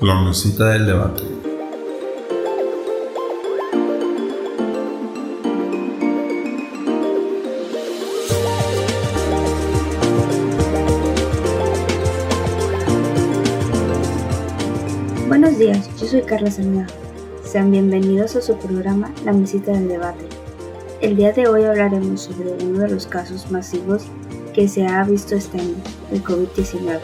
La mesita del debate. Buenos días, yo soy Carla Almeida. Sean bienvenidos a su programa La Mesita del Debate. El día de hoy hablaremos sobre uno de los casos masivos que se ha visto este año, el COVID-19.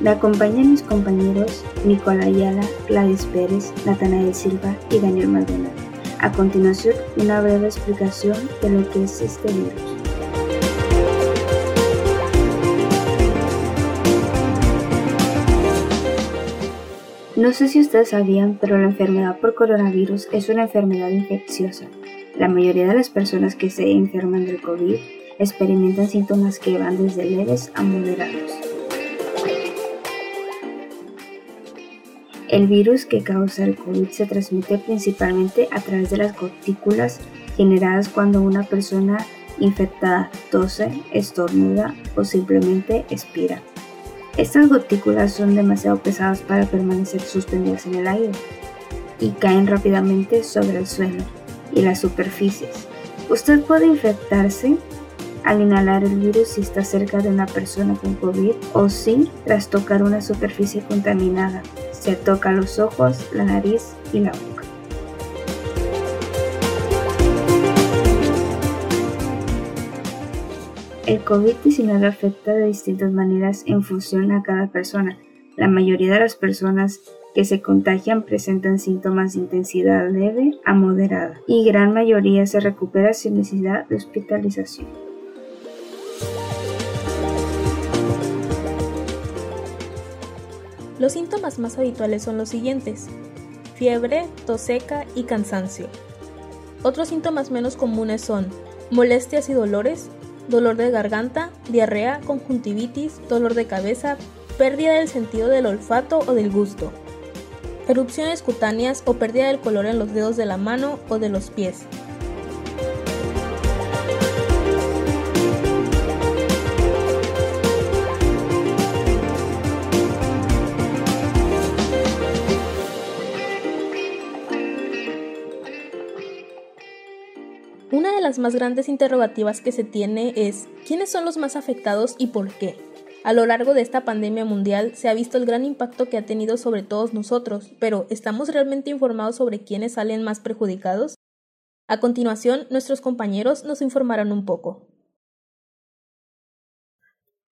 Me acompañan mis compañeros Nicola Ayala, Gladys Pérez, Natanael Silva y Daniel Maldonado. A continuación, una breve explicación de lo que es este virus. No sé si ustedes sabían, pero la enfermedad por coronavirus es una enfermedad infecciosa. La mayoría de las personas que se enferman del COVID experimentan síntomas que van desde leves a moderados. El virus que causa el COVID se transmite principalmente a través de las gotículas generadas cuando una persona infectada tose, estornuda o simplemente expira. Estas gotículas son demasiado pesadas para permanecer suspendidas en el aire y caen rápidamente sobre el suelo y las superficies. Usted puede infectarse al inhalar el virus si está cerca de una persona con COVID o si tras tocar una superficie contaminada se toca los ojos, la nariz y la boca. El COVID-19 afecta de distintas maneras en función a cada persona. La mayoría de las personas que se contagian presentan síntomas de intensidad leve a moderada y gran mayoría se recupera sin necesidad de hospitalización. Los síntomas más habituales son los siguientes. Fiebre, tos seca y cansancio. Otros síntomas menos comunes son molestias y dolores, dolor de garganta, diarrea, conjuntivitis, dolor de cabeza, pérdida del sentido del olfato o del gusto, erupciones cutáneas o pérdida del color en los dedos de la mano o de los pies, las más grandes interrogativas que se tiene es ¿quiénes son los más afectados y por qué? A lo largo de esta pandemia mundial se ha visto el gran impacto que ha tenido sobre todos nosotros, pero ¿estamos realmente informados sobre quiénes salen más perjudicados? A continuación, nuestros compañeros nos informarán un poco.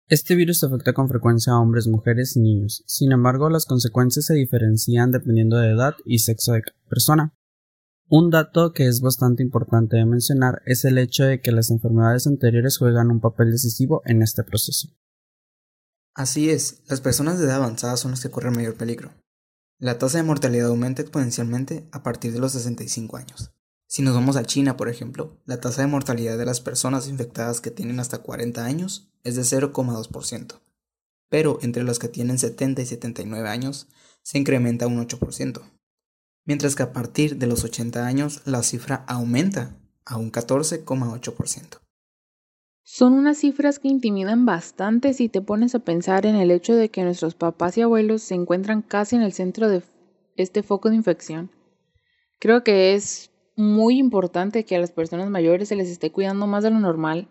Este virus afecta con frecuencia a hombres, mujeres y niños. Sin embargo, las consecuencias se diferencian dependiendo de edad y sexo de cada persona. Un dato que es bastante importante de mencionar es el hecho de que las enfermedades anteriores juegan un papel decisivo en este proceso. Así es, las personas de edad avanzada son las que corren mayor peligro. La tasa de mortalidad aumenta exponencialmente a partir de los 65 años. Si nos vamos a China, por ejemplo, la tasa de mortalidad de las personas infectadas que tienen hasta 40 años es de 0,2%, pero entre los que tienen 70 y 79 años se incrementa un 8% mientras que a partir de los 80 años la cifra aumenta a un 14,8%. Son unas cifras que intimidan bastante si te pones a pensar en el hecho de que nuestros papás y abuelos se encuentran casi en el centro de este foco de infección. Creo que es muy importante que a las personas mayores se les esté cuidando más de lo normal,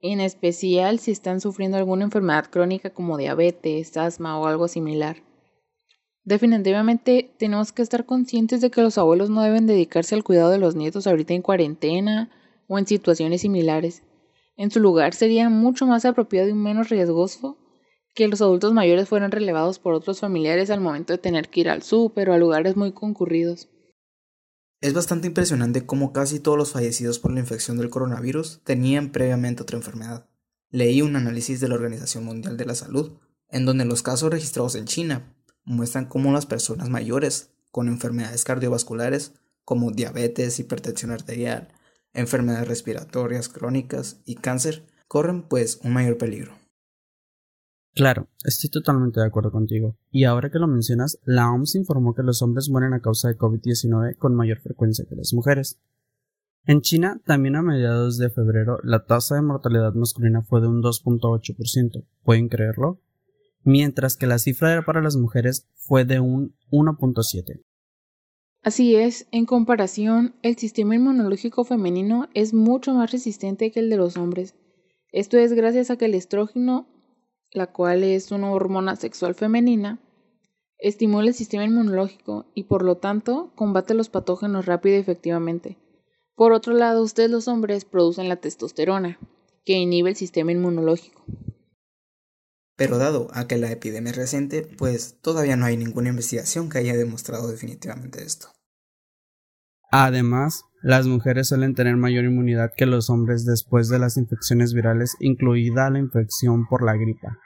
en especial si están sufriendo alguna enfermedad crónica como diabetes, asma o algo similar. Definitivamente tenemos que estar conscientes de que los abuelos no deben dedicarse al cuidado de los nietos ahorita en cuarentena o en situaciones similares. En su lugar sería mucho más apropiado y menos riesgoso que los adultos mayores fueran relevados por otros familiares al momento de tener que ir al súper o a lugares muy concurridos. Es bastante impresionante cómo casi todos los fallecidos por la infección del coronavirus tenían previamente otra enfermedad. Leí un análisis de la Organización Mundial de la Salud, en donde los casos registrados en China muestran cómo las personas mayores con enfermedades cardiovasculares como diabetes, hipertensión arterial, enfermedades respiratorias crónicas y cáncer corren pues un mayor peligro. Claro, estoy totalmente de acuerdo contigo. Y ahora que lo mencionas, la OMS informó que los hombres mueren a causa de COVID-19 con mayor frecuencia que las mujeres. En China, también a mediados de febrero, la tasa de mortalidad masculina fue de un 2.8%. ¿Pueden creerlo? Mientras que la cifra para las mujeres fue de un 1.7. Así es, en comparación, el sistema inmunológico femenino es mucho más resistente que el de los hombres. Esto es gracias a que el estrógeno, la cual es una hormona sexual femenina, estimula el sistema inmunológico y por lo tanto combate los patógenos rápido y efectivamente. Por otro lado, ustedes los hombres producen la testosterona, que inhibe el sistema inmunológico. Pero dado a que la epidemia es reciente, pues todavía no hay ninguna investigación que haya demostrado definitivamente esto. Además, las mujeres suelen tener mayor inmunidad que los hombres después de las infecciones virales, incluida la infección por la gripa,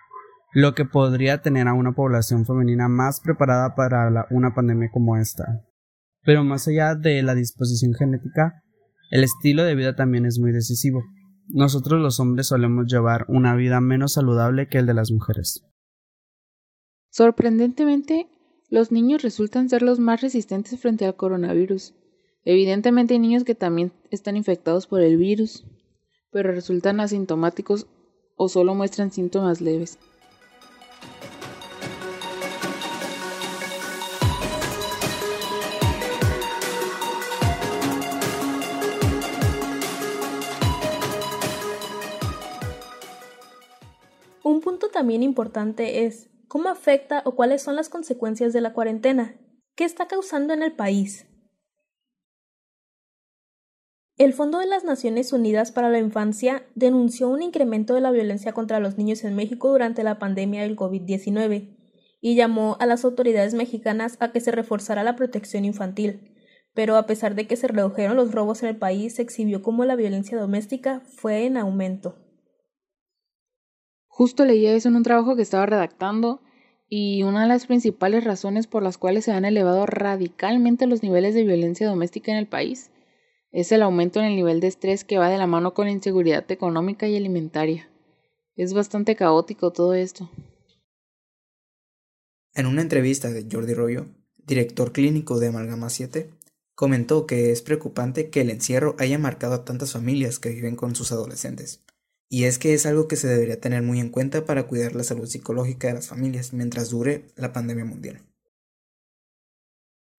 lo que podría tener a una población femenina más preparada para una pandemia como esta. Pero más allá de la disposición genética, el estilo de vida también es muy decisivo. Nosotros los hombres solemos llevar una vida menos saludable que el de las mujeres. Sorprendentemente, los niños resultan ser los más resistentes frente al coronavirus. Evidentemente hay niños que también están infectados por el virus, pero resultan asintomáticos o solo muestran síntomas leves. También importante es cómo afecta o cuáles son las consecuencias de la cuarentena. ¿Qué está causando en el país? El Fondo de las Naciones Unidas para la Infancia denunció un incremento de la violencia contra los niños en México durante la pandemia del COVID-19 y llamó a las autoridades mexicanas a que se reforzara la protección infantil. Pero a pesar de que se redujeron los robos en el país, se exhibió como la violencia doméstica fue en aumento. Justo leía eso en un trabajo que estaba redactando y una de las principales razones por las cuales se han elevado radicalmente los niveles de violencia doméstica en el país es el aumento en el nivel de estrés que va de la mano con la inseguridad económica y alimentaria. Es bastante caótico todo esto. En una entrevista de Jordi Rollo, director clínico de Amalgama 7, comentó que es preocupante que el encierro haya marcado a tantas familias que viven con sus adolescentes. Y es que es algo que se debería tener muy en cuenta para cuidar la salud psicológica de las familias mientras dure la pandemia mundial.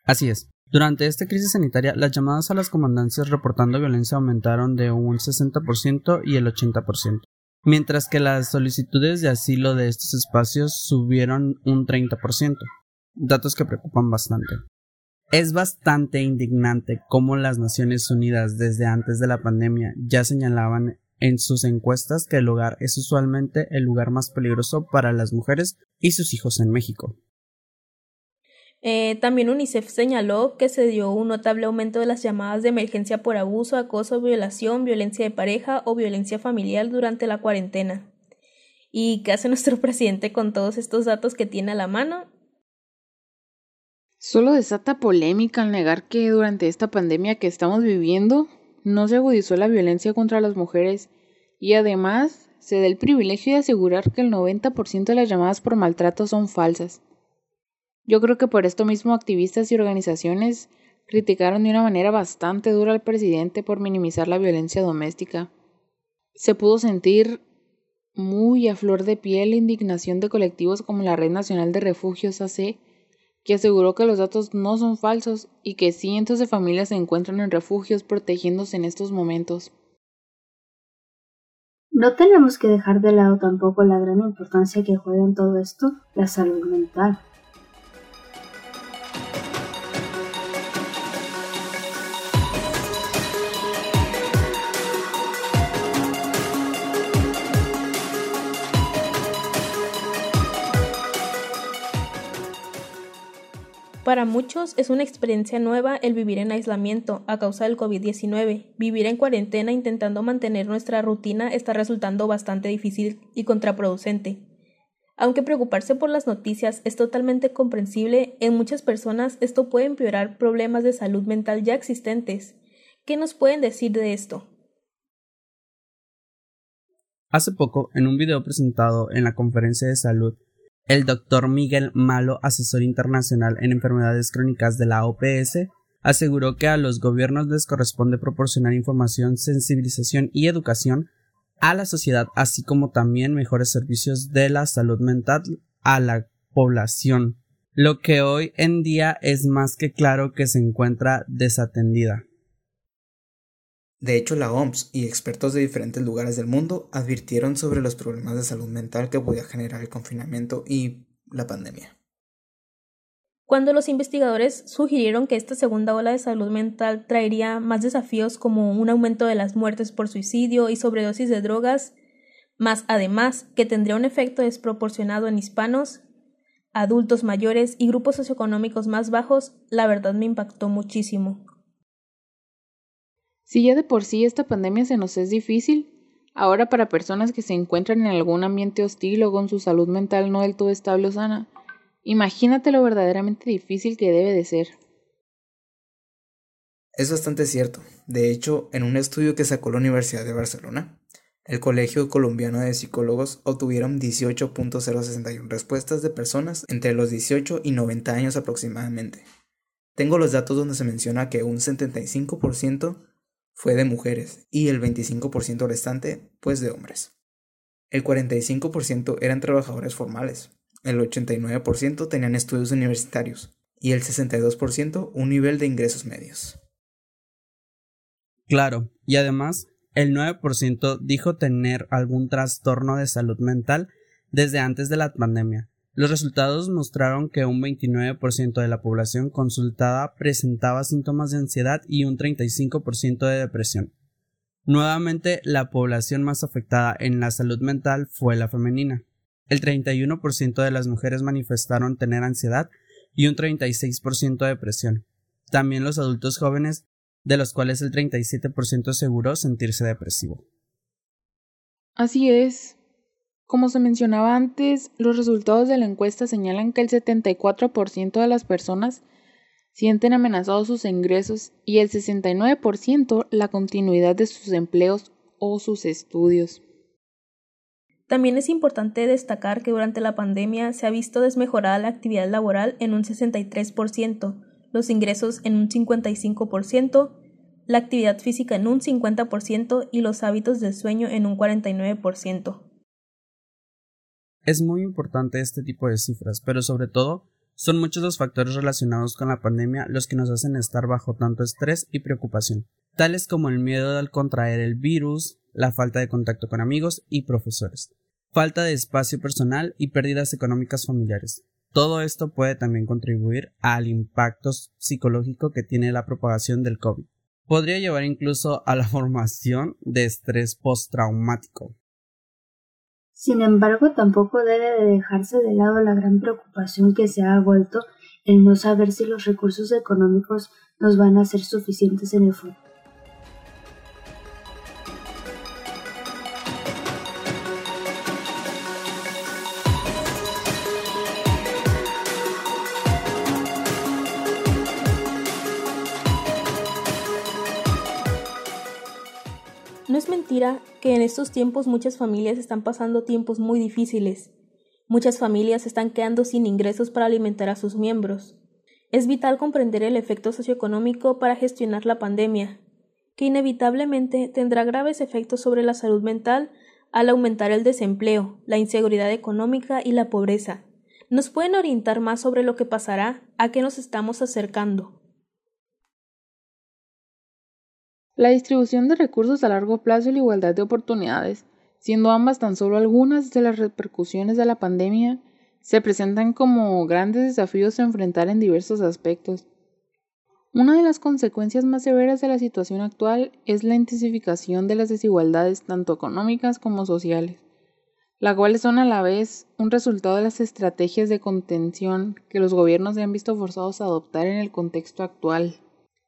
Así es. Durante esta crisis sanitaria, las llamadas a las comandancias reportando violencia aumentaron de un 60% y el 80%, mientras que las solicitudes de asilo de estos espacios subieron un 30%, datos que preocupan bastante. Es bastante indignante cómo las Naciones Unidas desde antes de la pandemia ya señalaban en sus encuestas que el hogar es usualmente el lugar más peligroso para las mujeres y sus hijos en México. Eh, también UNICEF señaló que se dio un notable aumento de las llamadas de emergencia por abuso, acoso, violación, violencia de pareja o violencia familiar durante la cuarentena. ¿Y qué hace nuestro presidente con todos estos datos que tiene a la mano? Solo desata polémica al negar que durante esta pandemia que estamos viviendo no se agudizó la violencia contra las mujeres y además se da el privilegio de asegurar que el 90% de las llamadas por maltrato son falsas. Yo creo que por esto mismo activistas y organizaciones criticaron de una manera bastante dura al presidente por minimizar la violencia doméstica. Se pudo sentir muy a flor de piel la indignación de colectivos como la Red Nacional de Refugios AC, que aseguró que los datos no son falsos y que cientos de familias se encuentran en refugios protegiéndose en estos momentos. No tenemos que dejar de lado tampoco la gran importancia que juega en todo esto la salud mental. Para muchos es una experiencia nueva el vivir en aislamiento a causa del COVID-19. Vivir en cuarentena intentando mantener nuestra rutina está resultando bastante difícil y contraproducente. Aunque preocuparse por las noticias es totalmente comprensible, en muchas personas esto puede empeorar problemas de salud mental ya existentes. ¿Qué nos pueden decir de esto? Hace poco, en un video presentado en la conferencia de salud el doctor Miguel Malo, asesor internacional en enfermedades crónicas de la OPS, aseguró que a los gobiernos les corresponde proporcionar información, sensibilización y educación a la sociedad, así como también mejores servicios de la salud mental a la población, lo que hoy en día es más que claro que se encuentra desatendida. De hecho, la OMS y expertos de diferentes lugares del mundo advirtieron sobre los problemas de salud mental que podía generar el confinamiento y la pandemia. Cuando los investigadores sugirieron que esta segunda ola de salud mental traería más desafíos como un aumento de las muertes por suicidio y sobredosis de drogas, más además que tendría un efecto desproporcionado en hispanos, adultos mayores y grupos socioeconómicos más bajos, la verdad me impactó muchísimo. Si ya de por sí esta pandemia se nos es difícil, ahora para personas que se encuentran en algún ambiente hostil o con su salud mental no del todo estable o sana, imagínate lo verdaderamente difícil que debe de ser. Es bastante cierto. De hecho, en un estudio que sacó la Universidad de Barcelona, el Colegio Colombiano de Psicólogos obtuvieron 18.061 respuestas de personas entre los 18 y 90 años aproximadamente. Tengo los datos donde se menciona que un 75% fue de mujeres y el 25% restante pues de hombres. El 45% eran trabajadores formales, el 89% tenían estudios universitarios y el 62% un nivel de ingresos medios. Claro, y además el 9% dijo tener algún trastorno de salud mental desde antes de la pandemia, los resultados mostraron que un 29% de la población consultada presentaba síntomas de ansiedad y un 35% de depresión. Nuevamente, la población más afectada en la salud mental fue la femenina. El 31% de las mujeres manifestaron tener ansiedad y un 36% de depresión. También los adultos jóvenes, de los cuales el 37% aseguró sentirse depresivo. Así es, como se mencionaba antes, los resultados de la encuesta señalan que el 74% de las personas sienten amenazados sus ingresos y el 69% la continuidad de sus empleos o sus estudios. También es importante destacar que durante la pandemia se ha visto desmejorada la actividad laboral en un 63%, los ingresos en un 55%, la actividad física en un 50% y los hábitos del sueño en un 49%. Es muy importante este tipo de cifras, pero sobre todo son muchos los factores relacionados con la pandemia los que nos hacen estar bajo tanto estrés y preocupación, tales como el miedo al contraer el virus, la falta de contacto con amigos y profesores, falta de espacio personal y pérdidas económicas familiares. Todo esto puede también contribuir al impacto psicológico que tiene la propagación del COVID. Podría llevar incluso a la formación de estrés postraumático, sin embargo, tampoco debe de dejarse de lado la gran preocupación que se ha vuelto el no saber si los recursos económicos nos van a ser suficientes en el futuro. No es mentira que en estos tiempos muchas familias están pasando tiempos muy difíciles. Muchas familias están quedando sin ingresos para alimentar a sus miembros. Es vital comprender el efecto socioeconómico para gestionar la pandemia, que inevitablemente tendrá graves efectos sobre la salud mental al aumentar el desempleo, la inseguridad económica y la pobreza. ¿Nos pueden orientar más sobre lo que pasará? ¿A qué nos estamos acercando? La distribución de recursos a largo plazo y la igualdad de oportunidades, siendo ambas tan solo algunas de las repercusiones de la pandemia, se presentan como grandes desafíos a enfrentar en diversos aspectos. Una de las consecuencias más severas de la situación actual es la intensificación de las desigualdades tanto económicas como sociales, las cuales son a la vez un resultado de las estrategias de contención que los gobiernos se han visto forzados a adoptar en el contexto actual.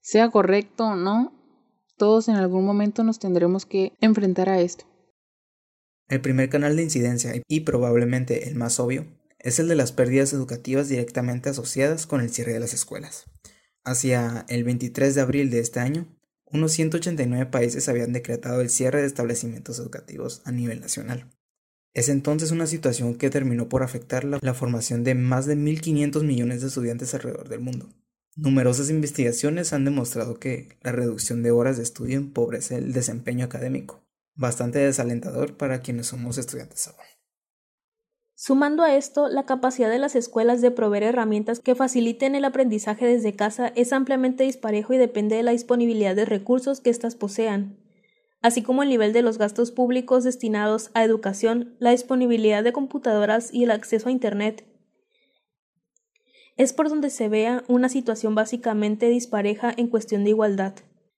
Sea correcto o no, todos en algún momento nos tendremos que enfrentar a esto. El primer canal de incidencia, y probablemente el más obvio, es el de las pérdidas educativas directamente asociadas con el cierre de las escuelas. Hacia el 23 de abril de este año, unos 189 países habían decretado el cierre de establecimientos educativos a nivel nacional. Es entonces una situación que terminó por afectar la, la formación de más de 1.500 millones de estudiantes alrededor del mundo. Numerosas investigaciones han demostrado que la reducción de horas de estudio empobrece el desempeño académico, bastante desalentador para quienes somos estudiantes aún. Sumando a esto, la capacidad de las escuelas de proveer herramientas que faciliten el aprendizaje desde casa es ampliamente disparejo y depende de la disponibilidad de recursos que éstas posean, así como el nivel de los gastos públicos destinados a educación, la disponibilidad de computadoras y el acceso a Internet. Es por donde se vea una situación básicamente dispareja en cuestión de igualdad.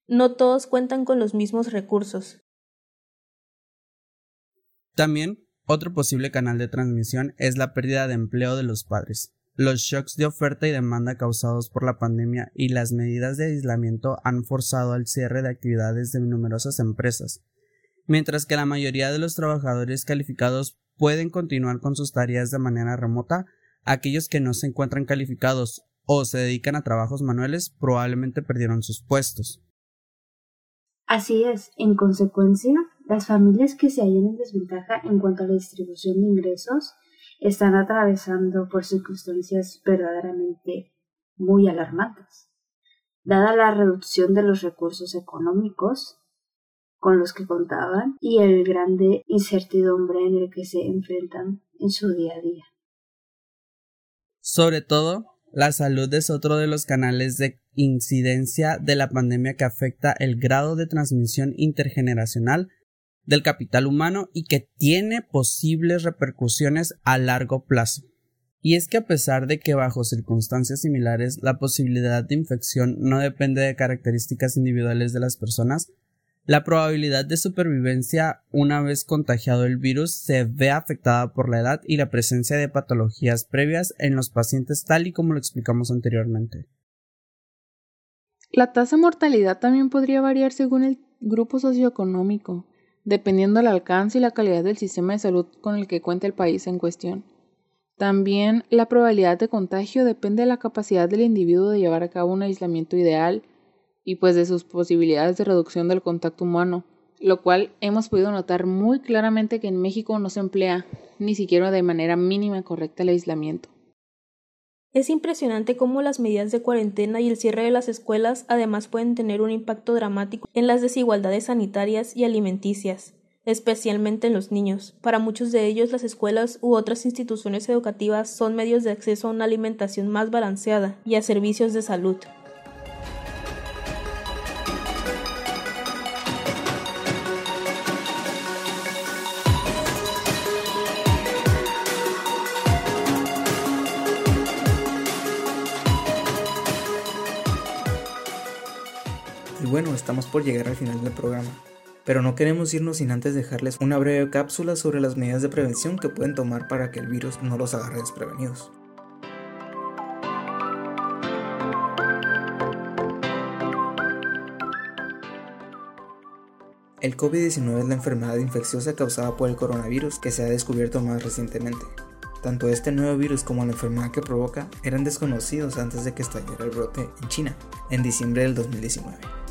No todos cuentan con los mismos recursos. También, otro posible canal de transmisión es la pérdida de empleo de los padres. Los shocks de oferta y demanda causados por la pandemia y las medidas de aislamiento han forzado al cierre de actividades de numerosas empresas, mientras que la mayoría de los trabajadores calificados pueden continuar con sus tareas de manera remota, aquellos que no se encuentran calificados o se dedican a trabajos manuales probablemente perdieron sus puestos. Así es, en consecuencia, las familias que se hallan en desventaja en cuanto a la distribución de ingresos están atravesando por circunstancias verdaderamente muy alarmantes. Dada la reducción de los recursos económicos con los que contaban y el grande incertidumbre en el que se enfrentan en su día a día. Sobre todo, la salud es otro de los canales de incidencia de la pandemia que afecta el grado de transmisión intergeneracional del capital humano y que tiene posibles repercusiones a largo plazo. Y es que a pesar de que bajo circunstancias similares la posibilidad de infección no depende de características individuales de las personas, la probabilidad de supervivencia una vez contagiado el virus se ve afectada por la edad y la presencia de patologías previas en los pacientes tal y como lo explicamos anteriormente. La tasa de mortalidad también podría variar según el grupo socioeconómico, dependiendo del alcance y la calidad del sistema de salud con el que cuenta el país en cuestión. También la probabilidad de contagio depende de la capacidad del individuo de llevar a cabo un aislamiento ideal, y pues de sus posibilidades de reducción del contacto humano, lo cual hemos podido notar muy claramente que en México no se emplea ni siquiera de manera mínima correcta el aislamiento. Es impresionante cómo las medidas de cuarentena y el cierre de las escuelas además pueden tener un impacto dramático en las desigualdades sanitarias y alimenticias, especialmente en los niños. Para muchos de ellos las escuelas u otras instituciones educativas son medios de acceso a una alimentación más balanceada y a servicios de salud. Bueno, estamos por llegar al final del programa. Pero no queremos irnos sin antes dejarles una breve cápsula sobre las medidas de prevención que pueden tomar para que el virus no los agarre desprevenidos. El COVID-19 es la enfermedad infecciosa causada por el coronavirus que se ha descubierto más recientemente. Tanto este nuevo virus como la enfermedad que provoca eran desconocidos antes de que estallara el brote en China, en diciembre del 2019.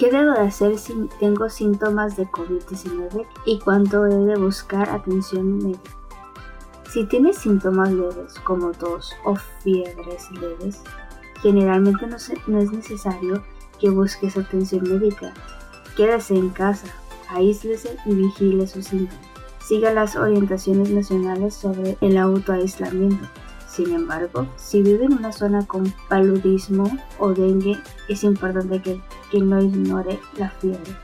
¿Qué debo de hacer si tengo síntomas de COVID-19 y cuánto he de buscar atención médica? Si tienes síntomas leves como tos o fiebres leves, generalmente no, es necesario que busques atención médica. Quédese en casa, aíslese y vigile sus síntomas. Siga las orientaciones nacionales sobre el autoaislamiento. Sin embargo, si vive en una zona con paludismo o dengue, es importante que, que no ignore la fiebre.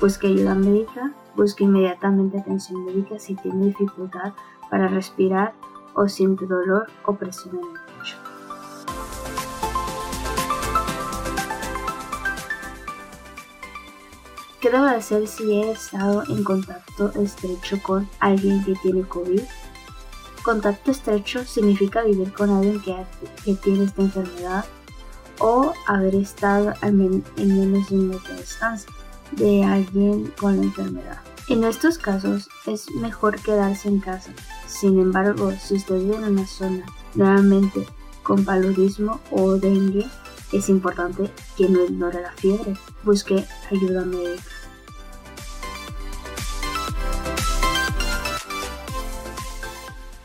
Busque ayuda médica, busque inmediatamente atención médica si tiene dificultad para respirar o siente dolor o presión en el pecho. ¿Qué debo hacer si he estado en contacto estrecho con alguien que tiene COVID? Contacto estrecho significa vivir con alguien que, tiene esta enfermedad o haber estado en menos de un metro de distancia de alguien con la enfermedad. En estos casos es mejor quedarse en casa. Sin embargo, si usted vive en una zona nuevamente con paludismo o dengue, es importante que no ignore la fiebre, busque ayuda médica.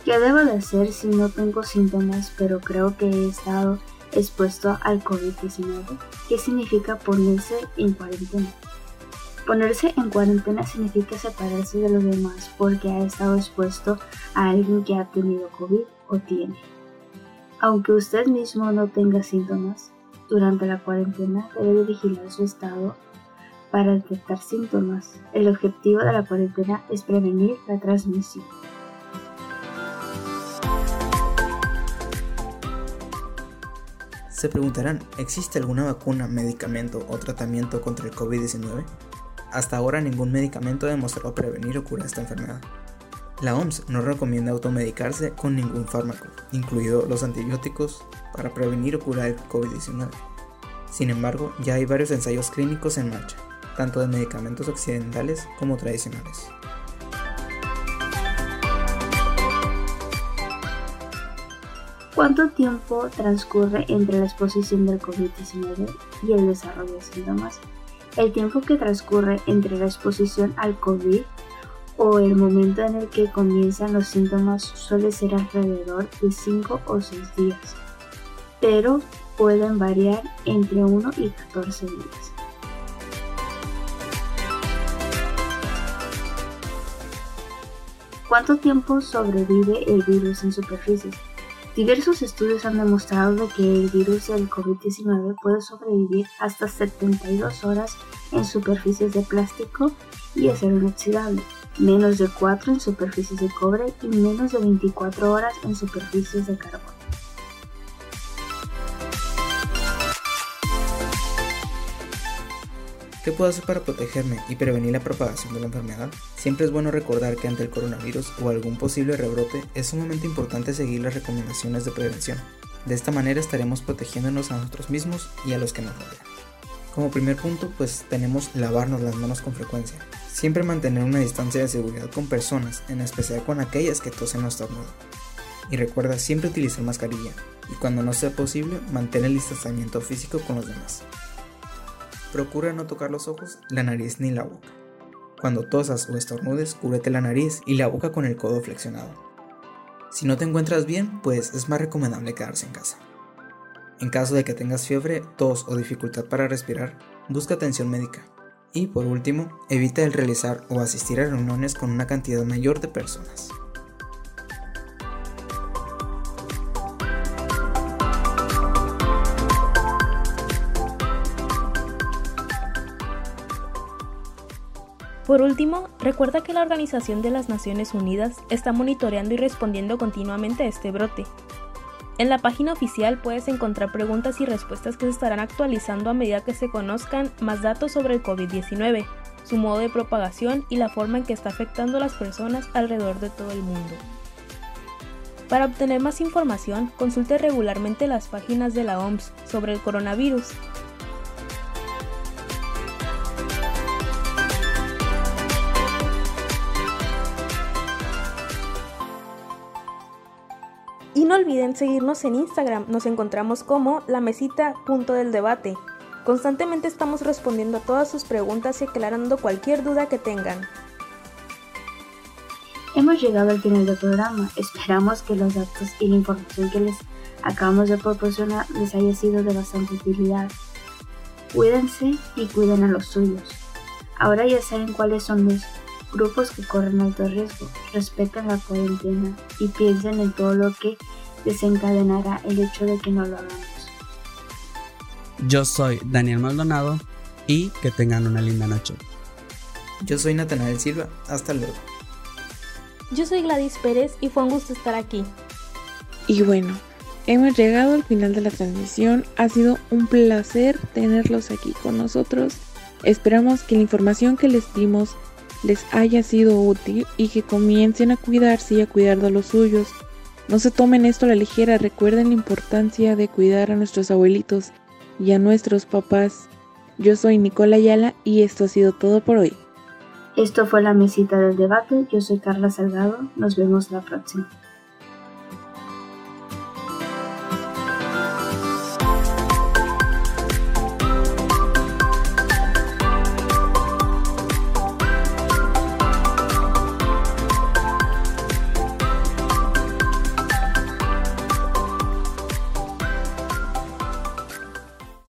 ¿Qué debo de hacer si no tengo síntomas pero creo que he estado expuesto al COVID-19? ¿Qué significa ponerse en cuarentena? Ponerse en cuarentena significa separarse de los demás porque ha estado expuesto a alguien que ha tenido COVID o tiene. Aunque usted mismo no tenga síntomas, durante la cuarentena debe vigilar su estado para detectar síntomas. El objetivo de la cuarentena es prevenir la transmisión. Se preguntarán, ¿existe alguna vacuna, medicamento o tratamiento contra el COVID-19? Hasta ahora ningún medicamento ha demostrado prevenir o curar esta enfermedad. La OMS no recomienda automedicarse con ningún fármaco, incluidos los antibióticos, para prevenir o curar el COVID-19. Sin embargo, ya hay varios ensayos clínicos en marcha, tanto de medicamentos occidentales como tradicionales. ¿Cuánto tiempo transcurre entre la exposición del COVID-19 y el desarrollo de síntomas? El tiempo que transcurre entre la exposición al COVID o el momento en el que comienzan los síntomas suele ser alrededor de 5 o 6 días, pero pueden variar entre 1 y 14 días. ¿Cuánto tiempo sobrevive el virus en superficies? Diversos estudios han demostrado que el virus del COVID-19 puede sobrevivir hasta 72 horas en superficies de plástico y acero inoxidable, menos de 4 en superficies de cobre y menos de 24 horas en superficies de carbón. ¿Qué puedo hacer para protegerme y prevenir la propagación de la enfermedad? Siempre es bueno recordar que ante el coronavirus o algún posible rebrote es sumamente importante seguir las recomendaciones de prevención. De esta manera estaremos protegiéndonos a nosotros mismos y a los que nos rodean. Como primer punto, pues tenemos lavarnos las manos con frecuencia. Siempre mantener una distancia de seguridad con personas, en especial con aquellas que tosen o estornudan. Y recuerda siempre utilizar mascarilla, y cuando no sea posible, mantén el distanciamiento físico con los demás. Procura no tocar los ojos, la nariz ni la boca. Cuando tosas o estornudes, cúbrete la nariz y la boca con el codo flexionado. Si no te encuentras bien, pues es más recomendable quedarse en casa. En caso de que tengas fiebre, tos o dificultad para respirar, busca atención médica. Y por último, evita el realizar o asistir a reuniones con una cantidad mayor de personas. Por último, recuerda que la Organización de las Naciones Unidas está monitoreando y respondiendo continuamente a este brote. En la página oficial puedes encontrar preguntas y respuestas que se estarán actualizando a medida que se conozcan más datos sobre el COVID-19, su modo de propagación y la forma en que está afectando a las personas alrededor de todo el mundo. Para obtener más información, consulte regularmente las páginas de la OMS sobre el coronavirus Y no olviden seguirnos en Instagram, nos encontramos como la mesita punto del debate. Constantemente estamos respondiendo a todas sus preguntas y aclarando cualquier duda que tengan. Hemos llegado al final del programa. Esperamos que los datos y la información que les acabamos de proporcionar les haya sido de bastante utilidad. Cuídense y cuiden a los suyos. Ahora ya saben cuáles son los grupos que corren alto riesgo, respeten la cuarentena y piensen en todo lo que desencadenará el hecho de que no lo hagamos. Yo soy Daniel Maldonado y que tengan una linda noche. Yo soy Natanael Silva, hasta luego. Yo soy Gladys Pérez y fue un gusto estar aquí. Y bueno, hemos llegado al final de la transmisión. Ha sido un placer tenerlos aquí con nosotros. Esperamos que la información que les dimos les haya sido útil y que comiencen a cuidarse y a cuidar de los suyos. No se tomen esto a la ligera, recuerden la importancia de cuidar a nuestros abuelitos y a nuestros papás. Yo soy Nicola Ayala y esto ha sido todo por hoy. Esto fue la mesita del debate, yo soy Carla Salgado, nos vemos la próxima.